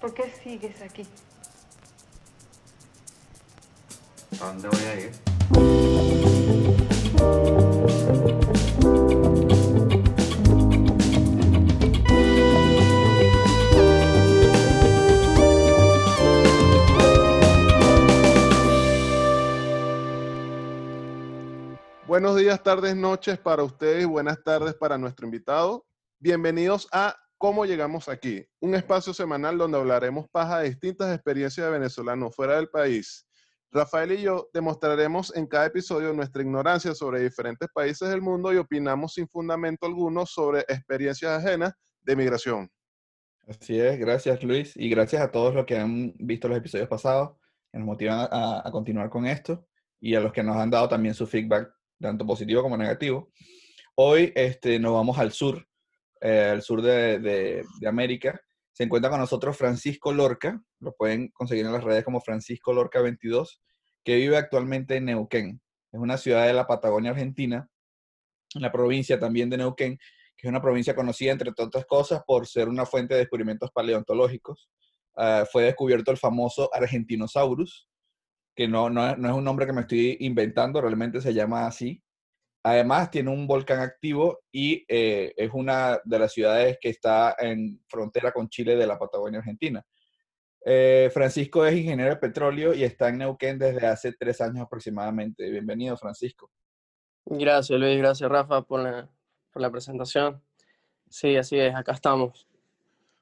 ¿Por qué sigues aquí? ¿A dónde voy a ir? Buenos días, tardes, noches para ustedes buenas tardes para nuestro invitado. Bienvenidos a ¿Cómo llegamos aquí? Un espacio semanal donde hablaremos paja de distintas experiencias de venezolanos fuera del país. Rafael y yo demostraremos en cada episodio nuestra ignorancia sobre diferentes países del mundo y opinamos sin fundamento alguno sobre experiencias ajenas de migración. Así es, gracias Luis y gracias a todos los que han visto los episodios pasados, que nos motivan a, a continuar con esto y a los que nos han dado también su feedback, tanto positivo como negativo. Hoy este, nos vamos al sur, eh, al sur de, de, América. Se encuentra con nosotros Francisco Lorca, lo pueden conseguir en las redes como Francisco Lorca 22, que vive actualmente en Neuquén. Es una ciudad de la Patagonia Argentina, en la provincia también de Neuquén, que es una provincia conocida, entre otras cosas, por ser una fuente de descubrimientos paleontológicos. Uh, fue descubierto el famoso Argentinosaurus, que no, no, no, es un nombre que me estoy inventando, realmente se llama así. Además, tiene un volcán activo y eh, es una de las ciudades que está en frontera con Chile de la Patagonia Argentina. Eh, Francisco es ingeniero de petróleo y está en Neuquén desde hace tres años aproximadamente. Bienvenido, Francisco. Gracias, Luis. Gracias, Rafa, por la, por la presentación. Sí, así es, acá estamos.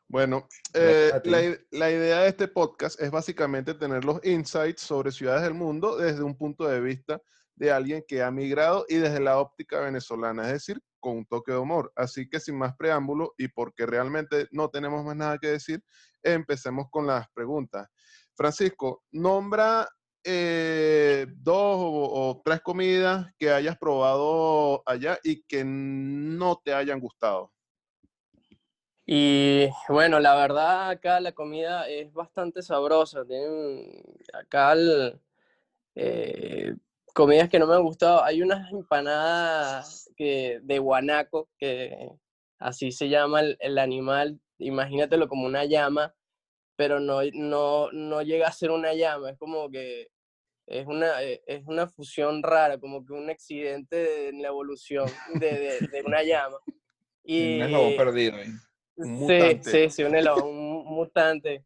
Bueno, eh, la, la, idea de este podcast es básicamente tener los insights sobre ciudades del mundo desde un punto de vista de alguien que ha migrado y desde la óptica venezolana, es decir, con un toque de humor. Así que sin más preámbulo y porque realmente no tenemos más nada que decir, empecemos con las preguntas. Francisco, nombra eh, dos o, tres comidas que hayas probado allá y que no te hayan gustado. Y bueno, la verdad acá la comida es bastante sabrosa. Tienen acá el, eh, comidas que no me han gustado. Hay unas empanadas que, de guanaco, que así se llama el, el, animal. Imagínatelo como una llama, pero no, no, no llega a ser una llama. Es como que es una, es una fusión rara, como que un accidente en la evolución de, de, de una llama. Y, un eslabón perdido. ¿eh? Sí, sí, sí, un eslabón, un mutante.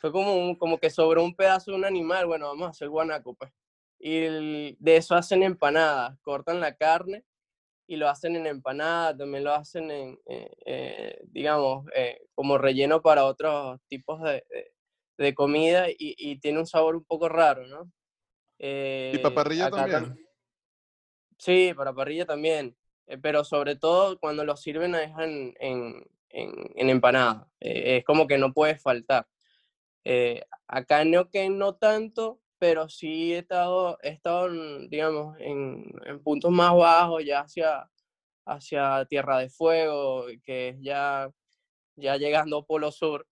Fue como, un, como que sobre un pedazo de un animal, bueno, vamos a hacer guanaco, pues. Y el, de eso hacen empanadas, cortan la carne y lo hacen en empanada, también lo hacen en, eh, eh, digamos, eh, como relleno para otros tipos de, de, de comida y, y, tiene un sabor un poco raro, ¿no? ¿Y para parrilla también? Tam sí, para parrilla también, pero sobre todo cuando lo sirven es en, en en, empanada. Eh, es como que no puede faltar. Eh, acá en Neuquén no tanto, pero sí he estado, he estado en, digamos, en, en, puntos más bajos, ya hacia, hacia Tierra de Fuego, que es ya, ya llegando a Polo Sur.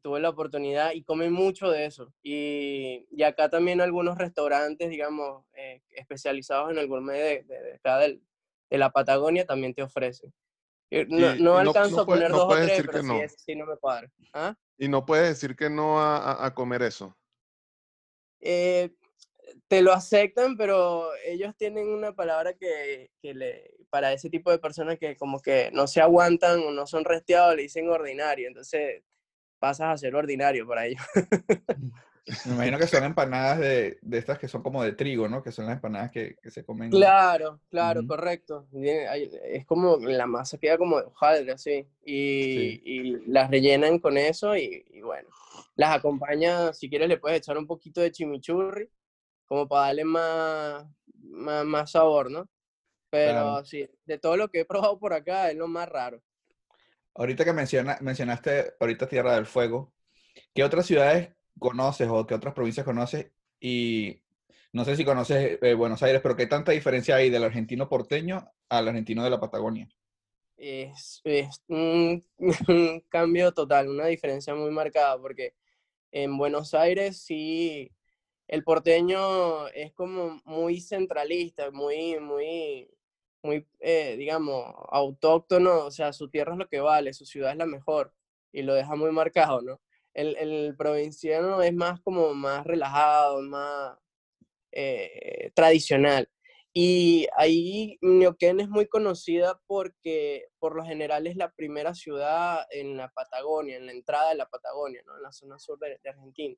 Tuve la oportunidad y comen mucho de eso. Y, y acá también algunos restaurantes, digamos, eh, especializados en el gourmet de, de, de acá del, de la Patagonia también te ofrecen. No, no alcanzo no, a poner dos o tres, pero no. sí, no me cuadra. ¿Ah? Y no puedes decir que no a, a, a comer eso. Eh, te lo aceptan, pero ellos tienen una palabra que, para ese tipo de personas que como que no se aguantan o no son resteados, le dicen ordinario. Entonces pasas a ser ordinario para ellos. Me imagino que son empanadas de, de, estas que son como de trigo, ¿no? Que son las empanadas que, que se comen. Claro, claro, uh -huh. correcto. Es como la masa queda como de hojaldre, así. Y, sí. y, las rellenan con eso y, y, bueno, las acompaña, si quieres le puedes echar un poquito de chimichurri, como para darle más, más, más sabor, ¿no? Pero claro. sí, de todo lo que he probado por acá es lo más raro. Ahorita que menciona, mencionaste ahorita Tierra del Fuego, ¿qué otras ciudades conoces o qué otras provincias conoces y no sé si conoces eh, Buenos Aires, pero ¿qué tanta diferencia hay del argentino porteño al argentino de la Patagonia? Es, un, cambio total, una diferencia muy marcada, porque en Buenos Aires sí, el porteño es como muy centralista, muy, muy, muy, eh, digamos, autóctono, o sea, su tierra es lo que vale, su ciudad es la mejor, y lo deja muy marcado, ¿no? El, provinciano es más como más relajado, más eh, tradicional. Y ahí Neuquén es muy conocida porque por lo general es la primera ciudad en la Patagonia, en la entrada de la Patagonia, ¿no? en la zona sur de, Argentina.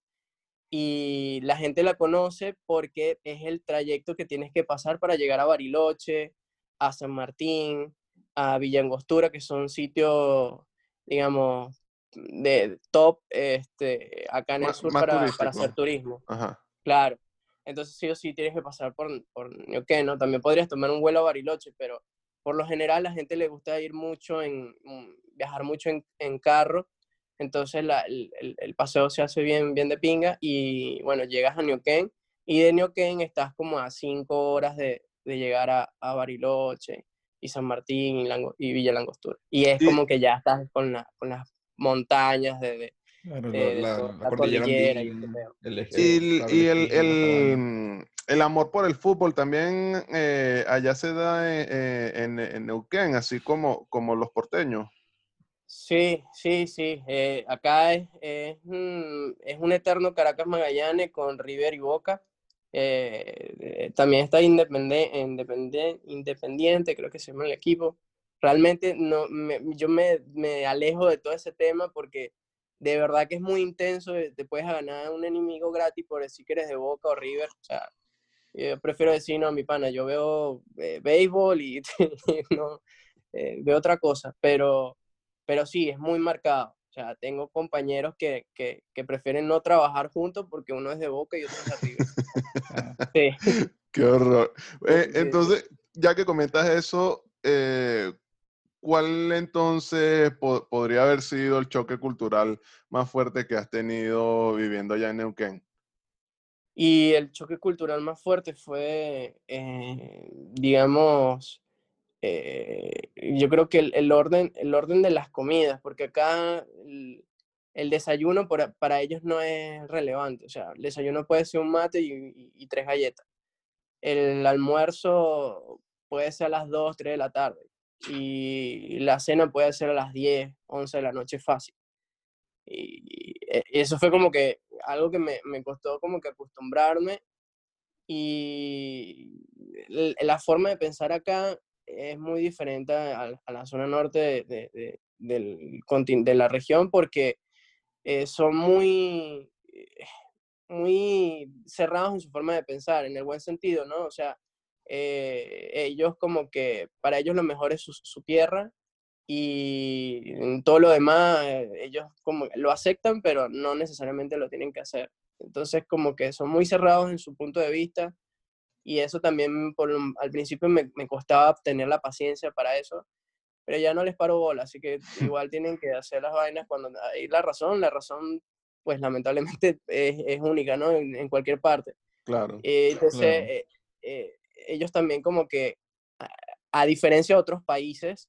Y la gente la conoce porque es el trayecto que tienes que pasar para llegar a Bariloche, a San Martín, a Villa Angostura, que son sitios, digamos, de top este, acá en el sur para, para, hacer turismo. Claro. Entonces sí o sí tienes que pasar por, por Neuquén, ¿no? También podrías tomar un vuelo a Bariloche, pero por lo general la gente le gusta ir mucho en, mm, viajar mucho en, en carro, entonces la, el, el, paseo se hace bien, bien de pinga y bueno, llegas a Neuquén y de Neuquén estás como a cinco horas de, de llegar a, a, Bariloche y San Martín y, y Villa Langostura. Y es como que ya estás con, la, con las montañas de, eh, la, cordillera, y, el, el, amor por el fútbol también eh, allá se da eh, en, en, Neuquén, así como, como los porteños. Sí, sí, sí. acá es, es, un, es, un, eterno Caracas Magallanes con River y Boca. también está independiente, independiente, creo que se llama el equipo. Realmente no, yo me, me alejo de todo ese tema porque de verdad que es muy intenso, eh, te puedes ganar un enemigo gratis por decir que eres de Boca o River, o sea, yo prefiero decir, no, mi pana, yo veo eh, béisbol y no, eh, veo otra cosa, pero, pero sí, es muy marcado. O sea, tengo compañeros que, que, que prefieren no trabajar juntos porque uno es de Boca y otro es de River. sí. Qué horror. entonces, ya que comentas eso, ¿cuál entonces podría haber sido el choque cultural más fuerte que has tenido viviendo allá en Neuquén? Y el choque cultural más fuerte fue, eh, digamos, eh, yo creo que el, orden, el orden de las comidas, porque acá el, desayuno para ellos no es relevante. O sea, el desayuno puede ser un mate y, y tres galletas. El almuerzo puede ser a las 2, 3 de la tarde y la cena puede ser a las 10, 11 de la noche fácil. Y, eso fue como que algo que me, costó como que acostumbrarme y la forma de pensar acá es muy diferente a, la zona norte de, de la región porque eh, son muy, muy cerrados en su forma de pensar, en el buen sentido, ¿no? O sea, eh, ellos como que para ellos lo mejor es su, tierra y todo lo demás eh, ellos como lo aceptan pero no necesariamente lo tienen que hacer. Entonces como que son muy cerrados en su punto de vista y eso también por, al principio me, me costaba tener la paciencia para eso, pero ya no les paro bola, así que igual tienen que hacer las vainas cuando hay la razón, la razón pues lamentablemente es, es única, ¿no? En, cualquier parte. Claro. Eh, entonces, ellos también como que, a, diferencia de otros países,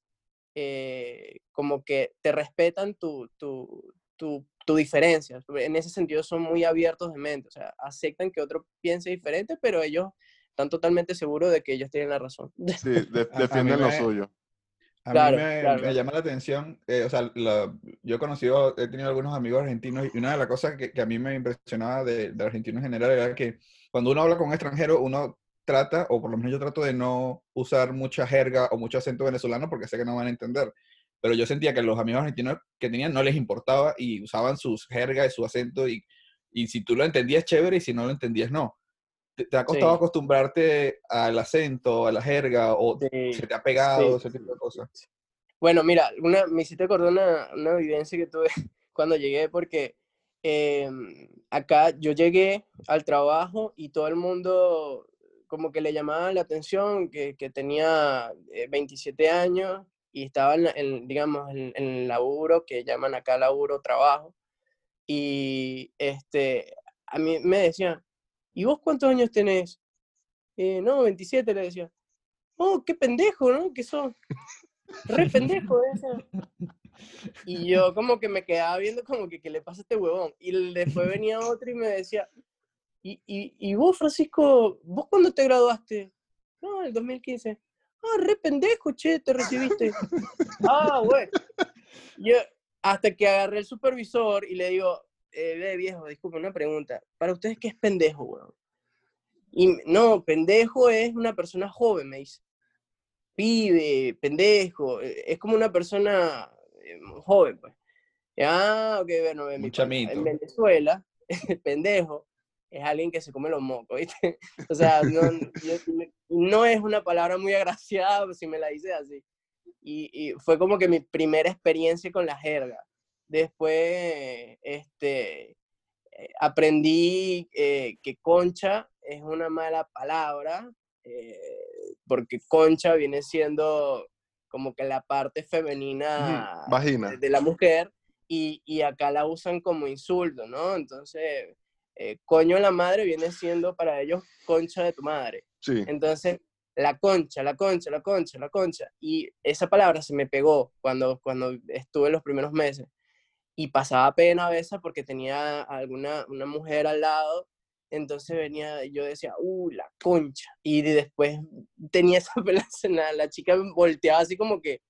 eh, como que te respetan tu, tu, tu, tu, diferencia. En ese sentido son muy abiertos de mente, o sea, aceptan que otro piense diferente, pero ellos están totalmente seguros de que ellos tienen la razón. Sí, defienden lo suyo. A mí me, llama la atención, eh, o sea, yo he conocido, he tenido algunos amigos argentinos y una de las cosas que, que a mí me impresionaba de, de argentinos en general era que cuando uno habla con un extranjero, uno trata, o por lo menos yo trato de no usar mucha jerga o mucho acento venezolano porque sé que no van a entender. Pero yo sentía que los amigos argentinos que tenían no les importaba y usaban sus jergas y su acento y, y si tú lo entendías chévere y si no lo entendías no. ¿Te, ha costado acostumbrarte al acento, a la jerga o se te ha pegado ese tipo de cosas? Bueno, mira, una, me hiciste acordar una, una vivencia que tuve cuando llegué porque em, acá yo llegué al trabajo y todo el mundo como que le llamaba la atención que, que tenía 27 eh, años y estaba en, digamos, en, el laburo, que llaman acá laburo, trabajo. Y este, a mí me decían, ¿y vos cuántos años tenés? Eh, no, 27, le decía. Oh, qué pendejo, ¿no? Que sos. Re pendejo, Y yo como que me quedaba viendo como que, ¿qué le pasa a este huevón? Y después venía otro y me decía, y, y, vos, Francisco, ¿vos cuándo te graduaste? No, el 2015. Ah, re pendejo, che, te recibiste. ah, güey. Yo, hasta que agarré el supervisor y le digo, eh, ve viejo, disculpe, una pregunta. ¿Para ustedes qué es pendejo, weón? Y no, pendejo es una persona joven, me dice. Pibe, pendejo, eh, es como una persona eh, joven, pues. Ah, ok, bueno, en, mi en. Venezuela, el pendejo es alguien que se come los mocos, ¿viste? O sea, no, yo- no es una palabra muy agraciada si me la dices así. Y, y fue como que mi primera experiencia con la jerga. Después, este, eh, aprendí eh, que concha es una mala palabra, eh, porque concha viene siendo como que la parte femenina vagina. de, de la mujer y, y acá la usan como insulto, ¿no? Entonces, eh, coño la madre viene siendo para ellos concha de tu madre. Sí. Entonces, la concha, la concha, la concha, la concha. Y esa palabra se me pegó cuando, cuando estuve en los primeros meses. Y pasaba pena a veces porque tenía alguna una mujer al lado. Entonces venía, yo decía, uh, la concha. Y de- después tenía esa pena, la chica volteaba así como que,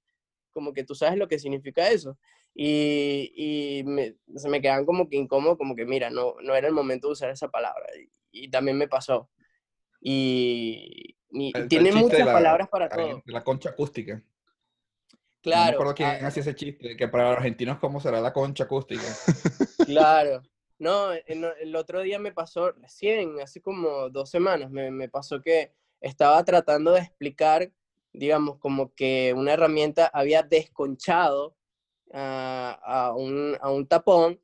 como que tú sabes lo que significa eso. Y, y me- se me quedaban como que incómodo, como que mira, no, no era el momento de usar esa palabra. Y, y también me pasó. Y, y El- tiene muchas la- palabras para todo. La concha acústica. No Claro, acuerdo quién ah, hacía ese chiste, que para los argentinos, ¿cómo será la concha acústica? claro. No, el otro día me pasó recién, hace como dos semanas, me, me pasó que estaba tratando de explicar, digamos, como que una herramienta había desconchado a, a un, a un tapón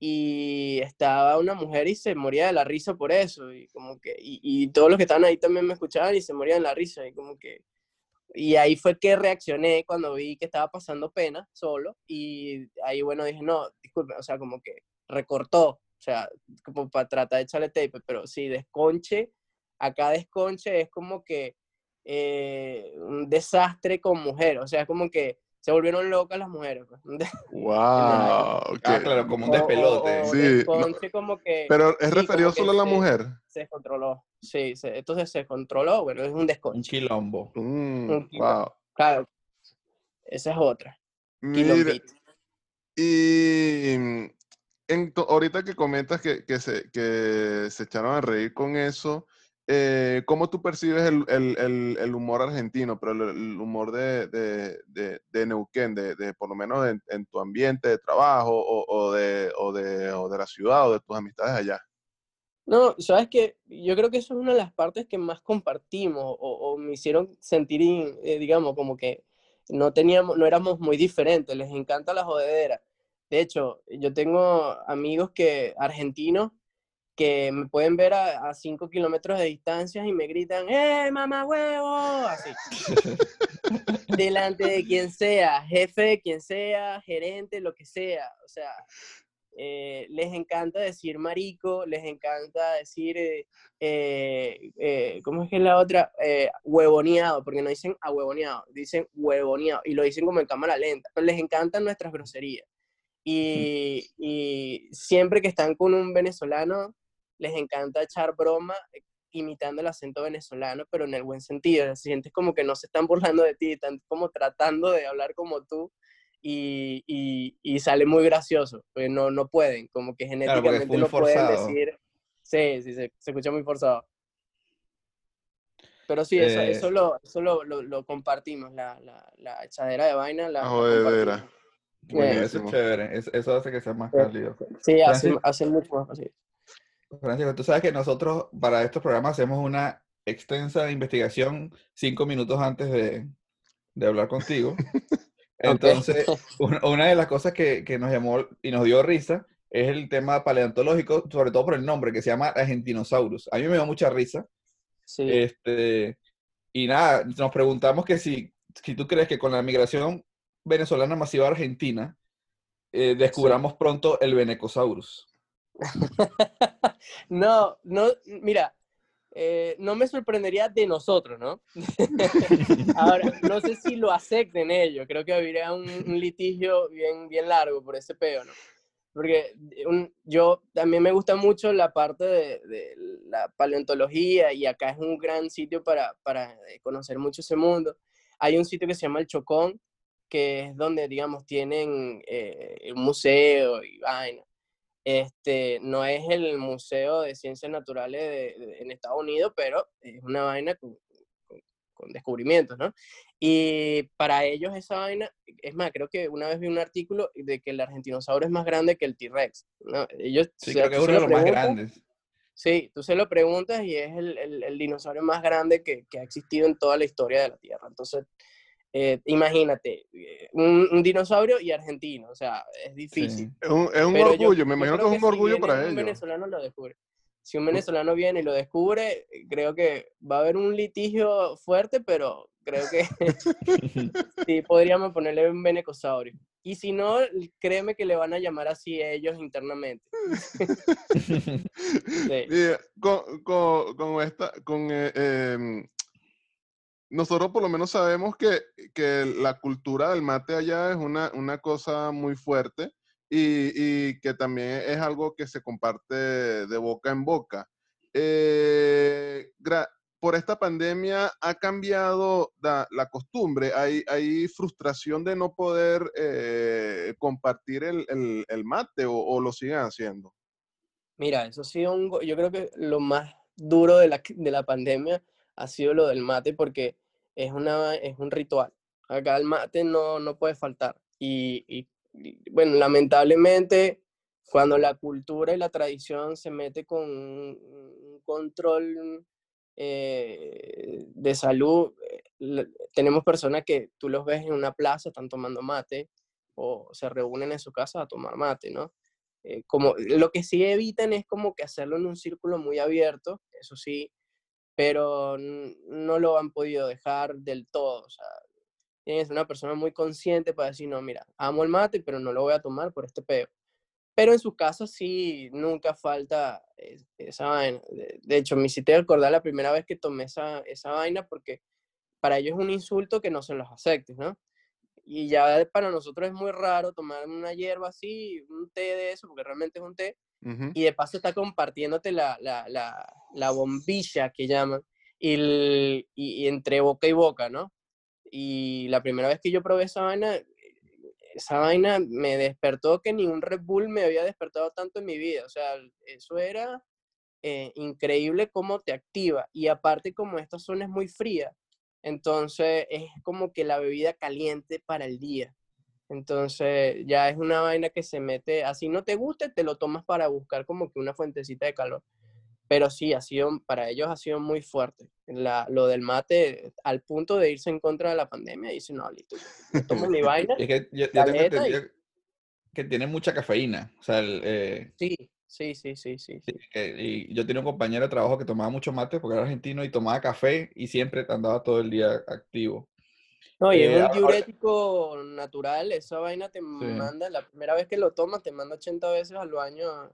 y estaba una mujer y se moría de la risa por eso y como que y, y todos los que estaban ahí también me escuchaban y se morían de la risa y como que y ahí fue que reaccioné cuando vi que estaba pasando pena solo y ahí bueno dije no disculpe o sea como que recortó o sea como para tratar de echarle tape pero sí desconche acá desconche es como que eh, un desastre con mujer o sea es como que se volvieron locas las mujeres pues. Wow. Ah, que- claro, como un O- o- despelote. o Sí, desconche como que Pero es sí, referido solo a la se- mujer. se descontroló. Sí, se- entonces se descontroló, bueno, es un Un desconche. quilombo. Mm, Un kilo. wow. Claro, esa es otra. Mira, y mm, en to- ahorita que comentas que, que se, que se echaron a reír con eso, eh, ¿cómo tú percibes el, el- el- el humor argentino, pero el, humor de, de- de- de Neuquén, de por lo menos en, en tu ambiente de trabajo o, o de, o, de, o de la ciudad o de tus amistades allá? No, sabes que yo creo que eso es una de las partes que más compartimos o, o me hicieron sentir, in- eh, digamos, como que no teníamos, no éramos muy diferentes, les encanta la jodedera. De hecho, yo tengo amigos que, argentinos, que me pueden ver a 5 kilómetros de distancia y me gritan, ¡eh, mamá huevo! Así. delante de quien sea, jefe de quien sea, gerente, lo que sea. O sea, eh, les encanta decir marico, les encanta decir, eh, eh, eh, ¿cómo es que es la otra? Eh, huevoneado, porque no dicen ahuevoneado, dicen huevoneado, y lo dicen como en cámara lenta, pero les encantan nuestras groserías. Y, y siempre que están con un venezolano, les encanta echar broma eh, imitando el acento venezolano, pero en el buen sentido. Sientes como que no se están burlando de ti, están como tratando de hablar como tú y, y, y sale muy gracioso, porque no, no pueden, como que genéticamente no pueden decir. Sí, sí, se, se escucha muy forzado. Pero sí, eso, Eh, eso, lo, eso lo, lo, lo compartimos, la, la, la echadera de vaina. La, jodedera. Bueno, eso es chévere. es- Eso hace que sea más cálido. Sí, hace, hace mucho más fácil. Francisco, tú sabes que nosotros para estos programas hacemos una extensa investigación cinco minutos antes de, de hablar contigo. Entonces, una, una de las cosas que, que nos llamó y nos dio risa es el tema paleontológico, sobre todo por el nombre, que se llama Argentinosaurus. A mí me dio mucha risa. Sí. Este, y nada, nos preguntamos que si, si tú crees que con la migración venezolana masiva a Argentina, eh, descubramos pronto el Venecosaurus. No, no, mira, eh, no me sorprendería de nosotros, ¿no? Ahora, no sé si lo acepten ellos, creo que habría un, litigio bien, bien largo por ese peo, ¿no? Porque un- yo también me gusta mucho la parte de, de la paleontología y acá es un gran sitio para, para eh, conocer mucho ese mundo. Hay un sitio que se llama El Chocón, que es donde, digamos, tienen eh, un museo y vaina. Este, no es el Museo de Ciencias Naturales en Estados Unidos, pero es una vaina con, con, descubrimientos, ¿no? Y para ellos esa vaina, es más, creo que una vez vi un artículo de que el argentinosaurio es más grande que el T-Rex, ¿no? Ellos, sí, creo que es uno de los más grandes. Sí, tú se lo preguntas y es el, el, dinosaurio más grande que, que, ha existido en toda la historia de la Tierra. Entonces, eh, imagínate, eh, un, dinosaurio y argentino, o sea, es difícil. Es un, es un orgullo, me imagino que es un orgullo para ellos. Un venezolano lo descubre. Si un venezolano viene y lo descubre, creo que va a haber un litigio fuerte, pero creo que sí podríamos ponerle un venecosaurio. Y si no, créeme que le van a llamar así ellos internamente. con, con, con, esta, con eh, em, nosotros por lo menos sabemos que, la cultura del mate allá es una, cosa muy fuerte y, que también es algo que se comparte de boca en boca. Eh, por esta pandemia ha cambiado la, costumbre, hay, hay, frustración de no poder eh, compartir el, mate o, lo siguen haciendo. Mira, eso sí, un, yo creo que lo más duro de la, de la pandemia ha sido lo del mate porque es, una, es un ritual. Acá el mate no, no puede faltar. Y, bueno, lamentablemente, cuando la cultura y la tradición se mete con un control eh, de salud, eh, tenemos personas que tú los ves en una plaza, están tomando mate o se reúnen en su casa a tomar mate, ¿no? Eh, como, lo que sí evitan es como que hacerlo en un círculo muy abierto, eso sí, pero no lo han podido dejar del todo. O sea, tienes una persona muy consciente para decir, no, mira, amo el mate, pero no lo voy a tomar por este peo. Pero en su caso sí, nunca falta esa vaina. De hecho, me hiciste recordar la primera vez que tomé esa, esa vaina porque para ellos es un insulto que no se los aceptes, ¿no? Y ya para nosotros es muy raro tomar una hierba así, un té de eso, porque realmente es un té, y de paso está compartiéndote la, la, la, la bombilla que llaman, y, y, entre boca y boca, ¿no? Y la primera vez que yo probé esa vaina, esa vaina me despertó que ni un Red Bull me había despertado tanto en mi vida. O sea, eso era eh, increíble cómo te activa. Y aparte, como esta zona es muy fría, entonces es como que la bebida caliente para el día. Entonces ya es una vaina que se mete, así no te guste, te lo tomas para buscar como que una fuentecita de calor. Pero sí, ha sido, para ellos ha sido muy fuerte. La, lo del mate, al punto de irse en contra de la pandemia, dice, no, listo, tomo mi vaina. Es que yo, tengo que tiene mucha cafeína. O sea, eh, sí, sí, sí, sí, sí. y yo tenía un compañero de trabajo que tomaba mucho mate porque era argentino y tomaba café y siempre andaba todo el día activo. No, y es eh, un diurético natural, esa vaina te manda, la primera vez que lo tomas, te manda 80 veces al baño a,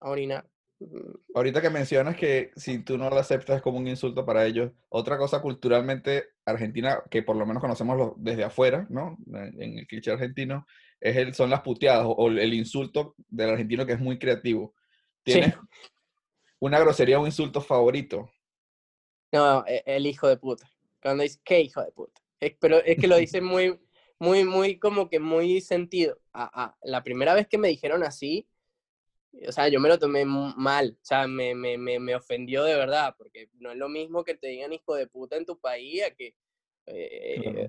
orinar. Ahorita que mencionas que si tú no lo aceptas es como un insulto para ellos, otra cosa culturalmente argentina que por lo menos conocemos desde afuera, ¿no? En el cliché argentino, es el, son las puteadas o el insulto del argentino que es muy creativo. ¿Tienes una grosería o un insulto favorito? No, e, el hijo de puta. Cuando dice, ¿qué hijo de puta? Pero es que lo dice muy, muy, muy, como que muy sentido. la primera vez que me dijeron así, o sea, yo me lo tomé mal, o sea, me, me, me, me, ofendió de verdad, porque no es lo mismo que te digan hijo de puta en tu país, a que eh,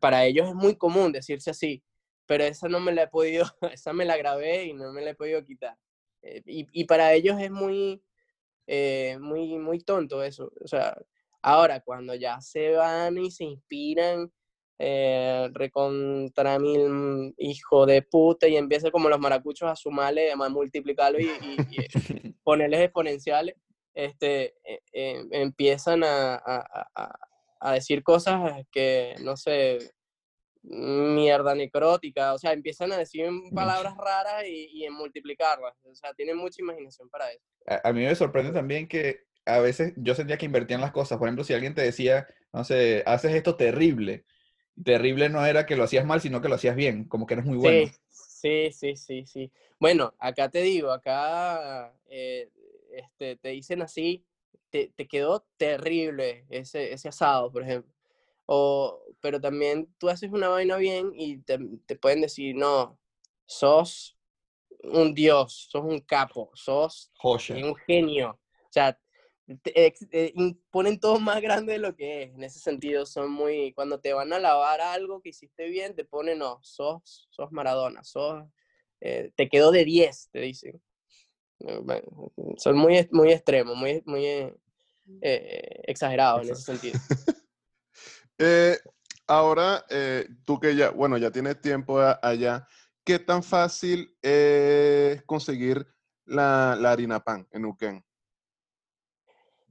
para ellos es muy común decirse así, pero esa no me la he podido, esa me la grabé y no me la he podido quitar. Eh, y, y, para ellos es muy, eh, muy, muy tonto eso, o sea, Ahora, cuando ya se van y se inspiran, eh, recontra mil hijo de puta y empieza como los maracuchos a sumarle, a multiplicarlo y, y, ponerles exponenciales, este, eh, eh, empiezan a, a, a, decir cosas que, no sé, mierda necrótica, o sea, empiezan a decir palabras raras y, y en multiplicarlas, o sea, tienen mucha imaginación para eso. A, mí me sorprende también que a veces yo sentía que invertían las cosas. Por ejemplo, si alguien te decía, no sé, haces esto terrible. Terrible no era que lo hacías mal, sino que lo hacías bien, como que eres muy bueno. Sí, sí, sí, sí. Bueno, acá te digo, acá eh, este, te dicen así, te, te, quedó terrible ese, ese asado, por ejemplo. O, pero también tú haces una vaina bien y te, te pueden decir, no, sos un dios, sos un capo, sos un genio. O sea, eh, ponen todo más grande de lo que es. En ese sentido, son muy. Cuando te van a alabar algo que hiciste bien, te ponen, no, sos, sos Maradona, sos. Eh, te quedó de 10, te dicen. Eh, son muy, muy extremos, muy, muy exagerados en ese sentido. ahora, tú que ya, bueno, ya tienes tiempo allá, ¿qué tan fácil es conseguir la, la harina pan en Uquén?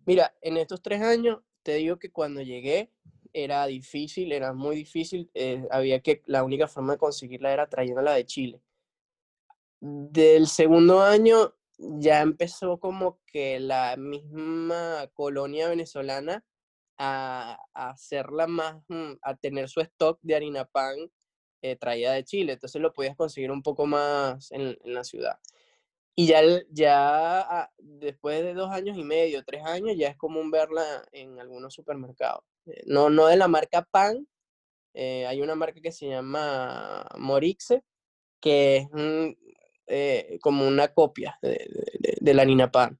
Mira, en estos tres años, te digo que cuando llegué era difícil, era muy difícil. Eh, había que, la única forma de conseguirla era trayéndola de Chile. Del segundo año ya empezó como que la misma colonia venezolana a, hacerla más, mm, a tener su stock de harina pan eh, traída de Chile. Entonces lo podías conseguir un poco más en la ciudad. Y ya, ya ah, después de dos años y medio, tres años, ya es común verla en algunos supermercados. Eh, no, no de la marca Pan, eh, hay una marca que se llama Morixe, que es eh, como una copia de, la Nina Pan.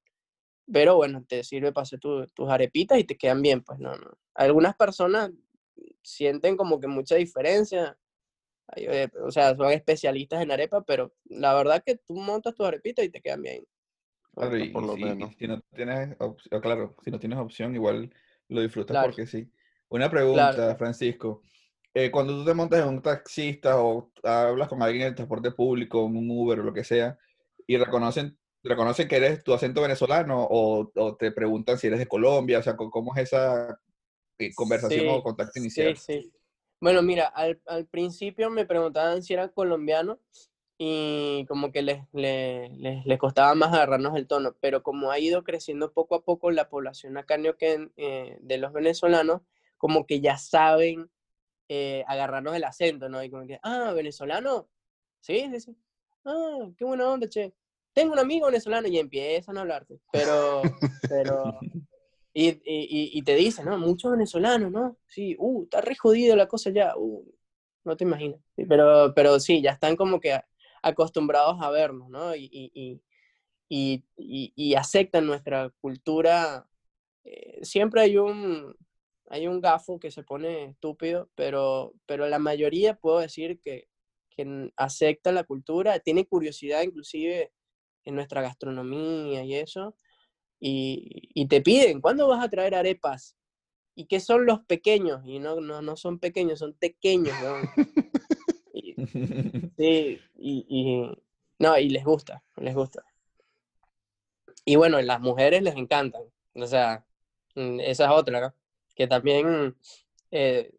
Pero bueno, te sirve para hacer tus arepitas y te quedan bien, pues no, no. Algunas personas sienten como que mucha diferencia o sea, son especialistas en arepa, pero la verdad que tú montas tu arepita y te quedan bien. Claro, y, por lo menos. Si no tienes opción, claro, si no tienes opción, igual lo disfrutas porque sí. Una pregunta, Francisco. Eh, cuando tú te montas en un taxista o hablas con alguien en el transporte público, en un Uber o lo que sea, y reconocen, reconocen que eres tu acento venezolano o, o te preguntan si eres de Colombia, o sea, ¿cómo es esa eh, conversación o contacto inicial? Sí, sí. Bueno, mira, al, al, principio me preguntaban si era colombiano y como que les, les, les, costaba más agarrarnos el tono, pero como ha ido creciendo poco a poco la población acá en eh, de los venezolanos, como que ya saben eh, agarrarnos el acento, ¿no? Y como que, ah, venezolano, sí, sí, sí, ah, qué buena onda, che. Tengo un amigo venezolano y empiezan a hablarte, pero, pero, y, y, y, te dicen, ¿no? Muchos venezolanos, ¿no? Sí, uh, está re jodido la cosa ya, uh, no te imaginas. pero, pero sí, ya están como que acostumbrados a vernos, ¿no? Y, y aceptan nuestra cultura. Eh, siempre hay un, hay un gafo que se pone estúpido, pero, pero la mayoría puedo decir que, que acepta la cultura, tiene curiosidad inclusive en nuestra gastronomía y eso y, te piden, ¿cuándo vas a traer arepas? ¿Y qué son los pequeños? Y no, no, no son pequeños, son pequeños. y, sí, y, no, y les gusta, les gusta. Y bueno, las mujeres les encantan. O sea, mm, esa es otra, ¿no? Que también eh,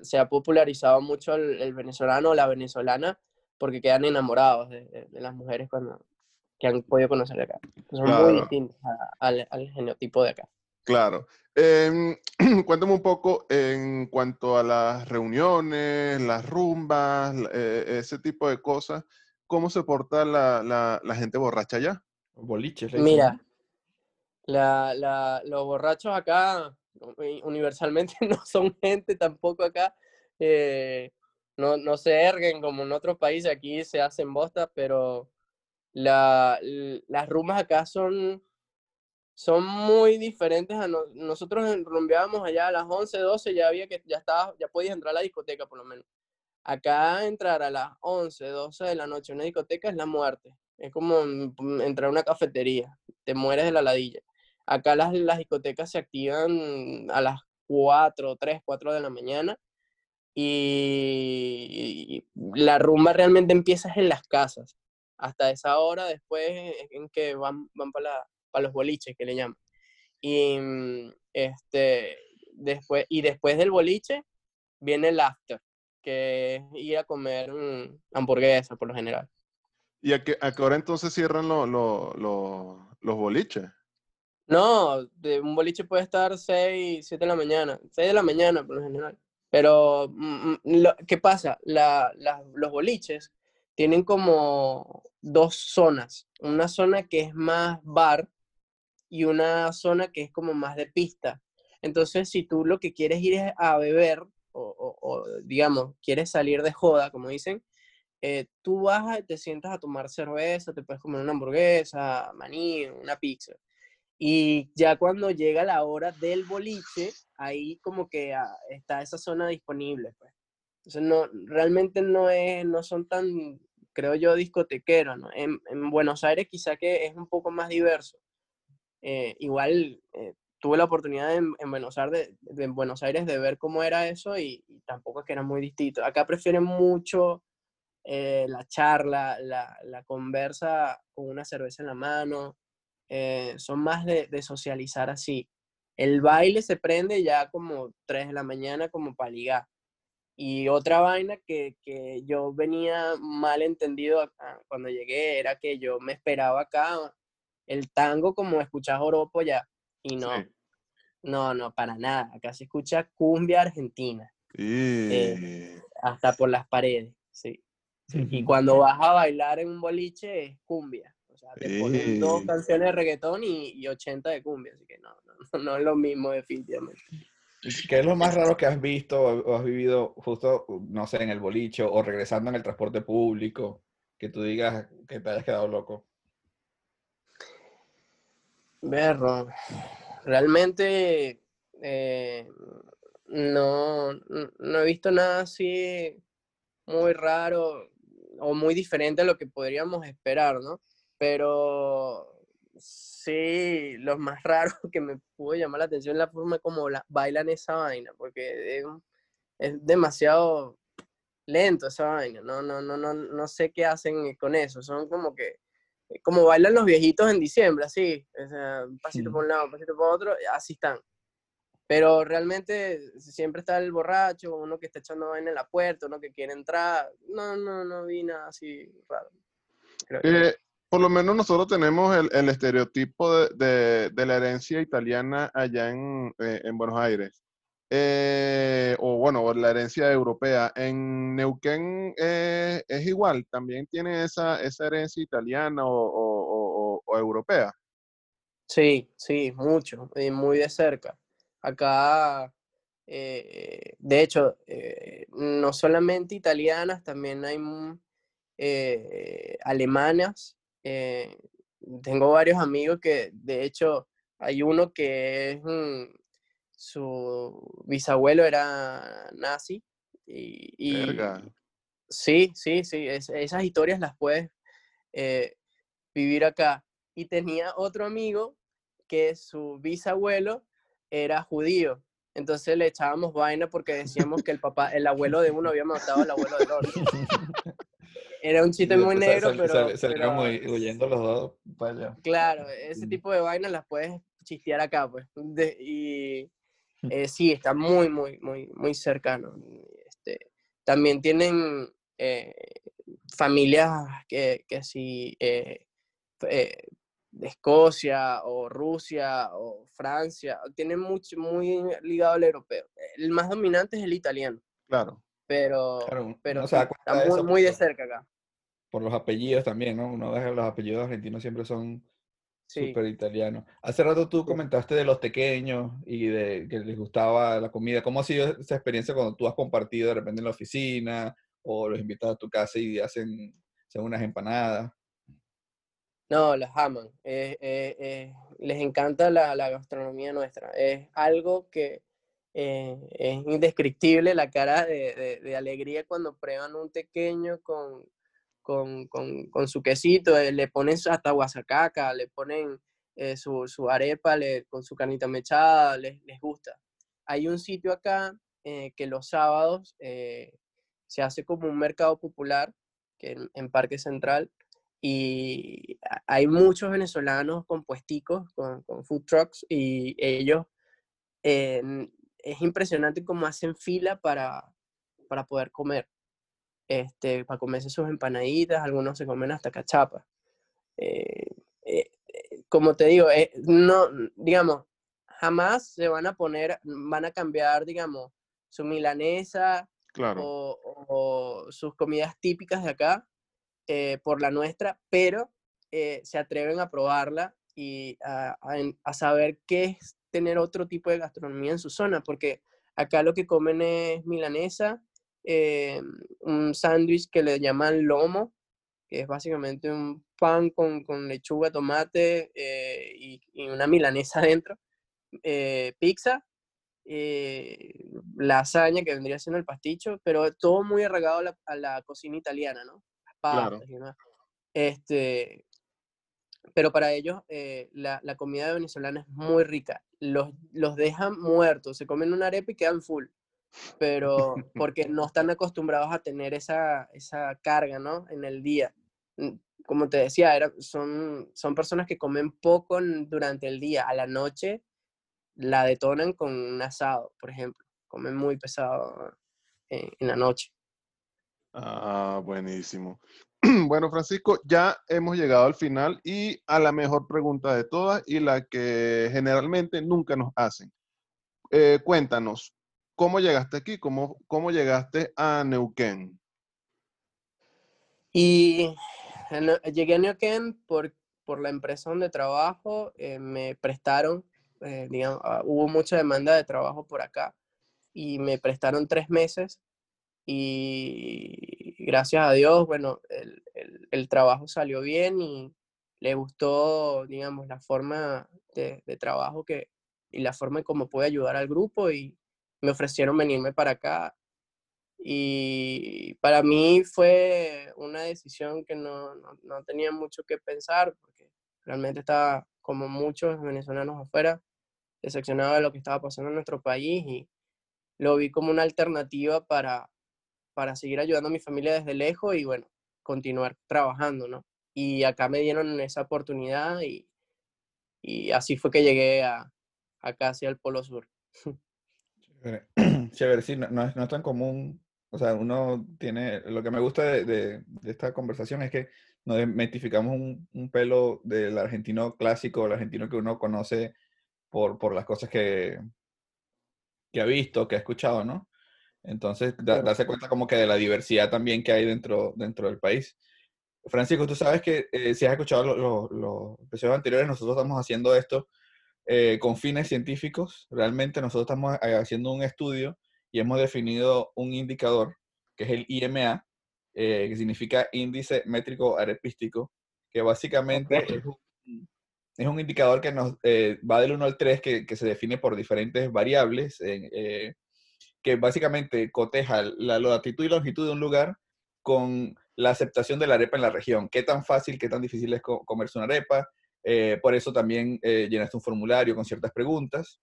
se ha popularizado mucho el, venezolano o la venezolana porque quedan enamorados de, de las mujeres cuando, que han podido conocer acá. Son muy distintos al, al, genotipo de acá. Claro. Eh, cuéntame un poco en cuanto a las reuniones, las rumbas, eh, ese tipo de cosas. ¿Cómo se porta la, la, la gente borracha allá? Boliches. Mira, la, la, los borrachos acá universalmente no son gente tampoco acá. Eh, no, no se erguen como en otros países, aquí se hacen bostas, pero la, las rumbas acá son, son muy diferentes a nosotros rumbeábamos allá a las 11, 12, ya había que, ya estaba, ya podías entrar a la discoteca por lo menos. Acá entrar a las 11, 12 de la noche a una discoteca es la muerte. Es como mm, entrar a una cafetería, te mueres de la ladilla. Acá las, las discotecas se activan a las 4, 3, 4 de la mañana y la rumba realmente empieza en las casas hasta esa hora después en que van, van para, los boliches, que le llaman. Y, mm, este, después, y después del boliche viene el after, que es ir a comer mm, hamburguesa por lo general. ¿Y a qué, a qué hora entonces cierran los boliches? No, de un boliche puede estar 6, 7 de la mañana, 6 de la mañana por lo general. Pero, mm, ¿qué pasa? los boliches tienen como dos zonas. Una zona que es más bar y una zona que es como más de pista. Entonces, si tú lo que quieres ir es a beber o, digamos, quieres salir de joda, como dicen, eh, tú vas te sientas a tomar cerveza, te puedes comer una hamburguesa, maní, una pizza. Y ya cuando llega la hora del boliche, ahí como que ah, está esa zona disponible. Pues. Entonces, no, realmente no, es, no son tan, creo yo, discotequeros. ¿no? En, en Buenos Aires quizá que es un poco más diverso. Eh, igual eh, tuve la oportunidad en, en Buenos Aires de, ver cómo era eso y, tampoco es que era muy distinto. Acá prefieren mucho eh, la charla, la, la, conversa con una cerveza en la mano, son más de, de, socializar así. El baile se prende ya como 3 de la mañana como para ligar. Y otra vaina que, que yo venía mal entendido cuando llegué era que yo me esperaba acá el tango como escuchas oropo ya. Y no, no, no, para nada. Acá se escucha cumbia argentina. Eh, hasta por las paredes, sí. Y cuando vas a bailar en un boliche es cumbia. O sea, te ponen dos canciones de reggaetón y, y 80 de cumbia. Así que no, no, no es lo mismo definitivamente. ¿Qué es lo más raro que has visto o has vivido justo, no sé, en el boliche o regresando en el transporte público? Que tú digas que te hayas quedado loco. Berro, realmente eh, no, no he visto nada así muy raro o muy diferente a lo que podríamos esperar, ¿no? Pero sí, lo más raro que me pudo llamar la atención es la forma como la, bailan esa vaina, porque es, es, demasiado lento esa vaina, no, no, no, no, no sé qué hacen con eso, son como que eh, como bailan los viejitos en diciembre, así, un pasito por un lado, un pasito por otro, así están. Pero realmente siempre está el borracho, uno que está echando vaina en la puerta, uno que quiere entrar. No, no, no vi nada así raro. Eh, por lo menos nosotros tenemos el, el estereotipo de, de, la herencia italiana allá en, eh, en Buenos Aires. Eh, o bueno, la herencia europea. En Neuquén eh, es igual, también tiene esa, esa herencia italiana o, o, o, europea. Sí, sí, mucho, y muy de cerca. Acá, de hecho, no solamente italianas, también hay eh, tengo varios amigos que, de hecho, hay uno que es su bisabuelo era nazi. Y, sí, sí, sí, esas historias las puedes eh, vivir acá. Y tenía otro amigo que su bisabuelo era judío. Entonces le echábamos vaina porque decíamos que el papá, el abuelo de uno había matado al abuelo del otro. Era un chiste muy negro, pero... Se, muy huyendo los dos Claro, ese tipo de vainas las puedes chistear acá, pues. y eh, sí, está muy, muy, muy, muy cercano. Este, también tienen eh, familias que, que sí, eh, de Escocia o Rusia o Francia, tienen mucho, muy ligado al europeo. El más dominante es el italiano. Claro. Pero, pero está muy, muy de cerca acá. Por los apellidos también, ¿no? Uno ve los apellidos argentinos siempre son Súper italiano. Hace rato tú comentaste de los pequeños y de que les gustaba la comida. ¿Cómo ha sido esa experiencia cuando tú has compartido de repente en la oficina o los invitas a tu casa y hacen, unas empanadas? No, las aman. Eh, eh, eh, les encanta la, la, gastronomía nuestra. Es algo que es indescriptible la cara de, de, de, alegría cuando prueban un pequeño con, con, con, con su quesito, eh, le ponen hasta guasacaca, le ponen eh, su, su, arepa le, con su carnita mechada, les, les gusta. Hay un sitio acá eh, que los sábados se hace como un mercado popular que en, Parque Central y hay muchos venezolanos con puesticos, con, con food trucks y ellos es impresionante cómo hacen fila para, para poder comer este, para comerse sus empanaditas, algunos se comen hasta cachapa. Eh, eh, eh, como te digo, no, digamos, jamás se van a poner, van a cambiar, digamos, su milanesa o, sus comidas típicas de acá por la nuestra, pero se atreven a probarla y a, a, saber qué es tener otro tipo de gastronomía en su zona, porque acá lo que comen es milanesa, eh, un sándwich que le llaman lomo, que es básicamente un pan con, con lechuga, tomate eh, y, y, una milanesa adentro, eh, pizza, lasaña que vendría siendo el pasticho, pero todo muy arraigado a la, a la cocina italiana, ¿no? Claro. Este, pero para ellos la, la, comida venezolana es muy rica. Los, los dejan muertos, se comen una arepa y quedan full pero porque no están acostumbrados a tener esa, esa carga, ¿no? En el día. Mm, como te decía, era, son, son personas que comen poco durante el día. A la noche la detonan con un asado, por ejemplo. Comen muy pesado en, en la noche. Ah, buenísimo. Bueno, Francisco, ya hemos llegado al final y a la mejor pregunta de todas y la que generalmente nunca nos hacen. Eh, cuéntanos, ¿cómo llegaste aquí? ¿Cómo, cómo llegaste a Neuquén? Y llegué a Neuquén por, por la empresa donde trabajo, eh, me prestaron, eh, digamos, ah, hubo mucha demanda de trabajo por acá y me prestaron tres meses y gracias a Dios, bueno, el, el, el trabajo salió bien y le gustó, digamos, la forma de, de trabajo que, y la forma en cómo puede ayudar al grupo y, me ofrecieron venirme para acá y para mí fue una decisión que no, no, no, tenía mucho que pensar porque realmente estaba como muchos venezolanos afuera decepcionado de lo que estaba pasando en nuestro país y lo vi como una alternativa para, para seguir ayudando a mi familia desde lejos y bueno, continuar trabajando, ¿no? Y acá me dieron esa oportunidad y, y así fue que llegué a, acá hacia el Polo Sur. Chévere, sí, no, no, es, no, es, tan común. O sea, uno tiene. Lo que me gusta de, de, de esta conversación es que nos desmitificamos un, un, pelo del argentino clásico, el argentino que uno conoce por, por las cosas que, que ha visto, que ha escuchado, ¿no? Entonces, da, darse cuenta como que de la diversidad también que hay dentro, dentro del país. Francisco, tú sabes que eh, si has escuchado los, los, los episodios anteriores, nosotros estamos haciendo esto eh, con fines científicos. Realmente nosotros estamos haciendo un estudio y hemos definido un indicador, que es el IMA, eh, que significa índice métrico arepístico, que básicamente okay. es, un, es, un, indicador que nos eh, va del 1 al 3, que, que, se define por diferentes variables, que básicamente coteja la latitud y longitud de un lugar con la aceptación de la arepa en la región. Qué tan fácil, qué tan difícil es comerse una arepa, eh, por eso también eh, llenaste un formulario con ciertas preguntas.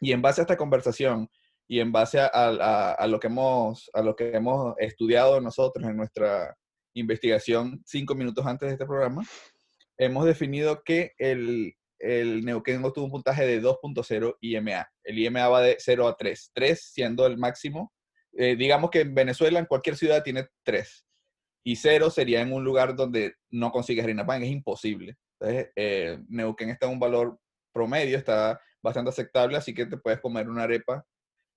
Y en base a esta conversación y en base a, a, a, lo, que hemos, a lo que hemos estudiado nosotros en nuestra investigación cinco minutos antes de este programa, hemos definido que el, el Neuquén tuvo un puntaje de 2.0 IMA. El IMA va de 0 a 3, 3 siendo el máximo. Eh, digamos que en Venezuela, en cualquier ciudad, tiene 3. Y 0 sería en un lugar donde no consigues harina pan, es imposible. Entonces, eh, Neuquén está en un valor promedio, está bastante aceptable, así que te puedes comer una arepa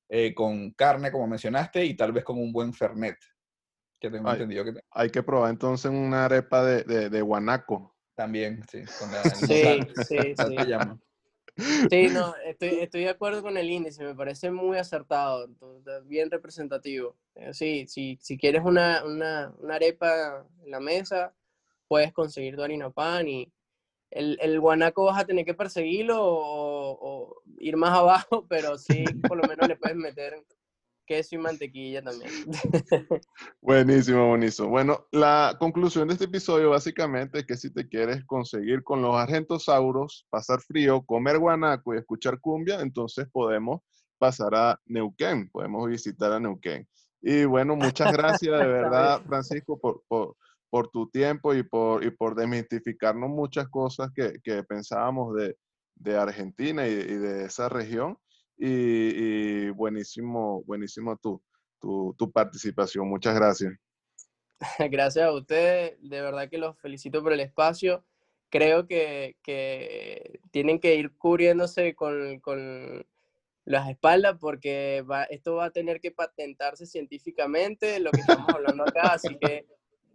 eh, con carne, como mencionaste, y tal vez con un buen fernet, que tengo hay, entendido que... Te... Hay que probar entonces una arepa de, de, de guanaco. También, sí. Con la, sí, sí, sí. Sí, no, estoy, estoy de acuerdo con el índice, me parece muy acertado, bien representativo. Eh, sí, si, si quieres una, una, una arepa en la mesa, puedes conseguir tu harina pan y, el, el, guanaco vas a tener que perseguirlo o, o, ir más abajo, pero sí, por lo menos le puedes meter queso y mantequilla también. Buenísimo, buenísimo. Bueno, la conclusión de este episodio básicamente es que si te quieres conseguir con los argentosauros, pasar frío, comer guanaco y escuchar cumbia, entonces podemos pasar a Neuquén, podemos visitar a Neuquén. Y bueno, muchas gracias de verdad, Francisco, por, por por tu tiempo y por, y por desmitificarnos muchas cosas que, que pensábamos de, de Argentina y, de esa región. Y, buenísimo, buenísimo tu, tu participación. Muchas gracias. Gracias a ustedes. De verdad que los felicito por el espacio. Creo que, que tienen que ir cubriéndose con, con las espaldas porque va, esto va a tener que patentarse científicamente, lo que estamos hablando acá. Así que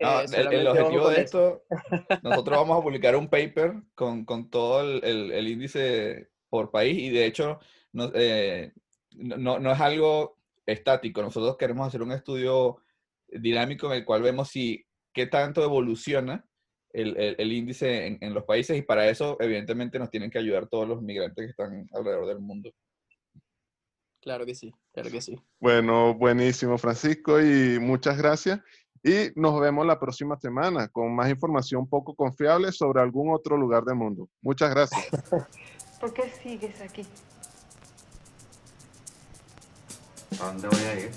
no, el, el, objetivo de esto, nosotros vamos a publicar un paper con, con todo el, el, el, índice por país y de hecho no, eh, no, no es algo estático. Nosotros queremos hacer un estudio dinámico en el cual vemos si qué tanto evoluciona el, el, índice en, en, los países y para eso evidentemente nos tienen que ayudar todos los migrantes que están alrededor del mundo. Claro que sí, claro que sí. Bueno, buenísimo Francisco y muchas gracias. Y nos vemos la próxima semana con más información poco confiable sobre algún otro lugar del mundo. Muchas gracias. ¿Por qué sigues aquí? ¿A dónde voy a ir?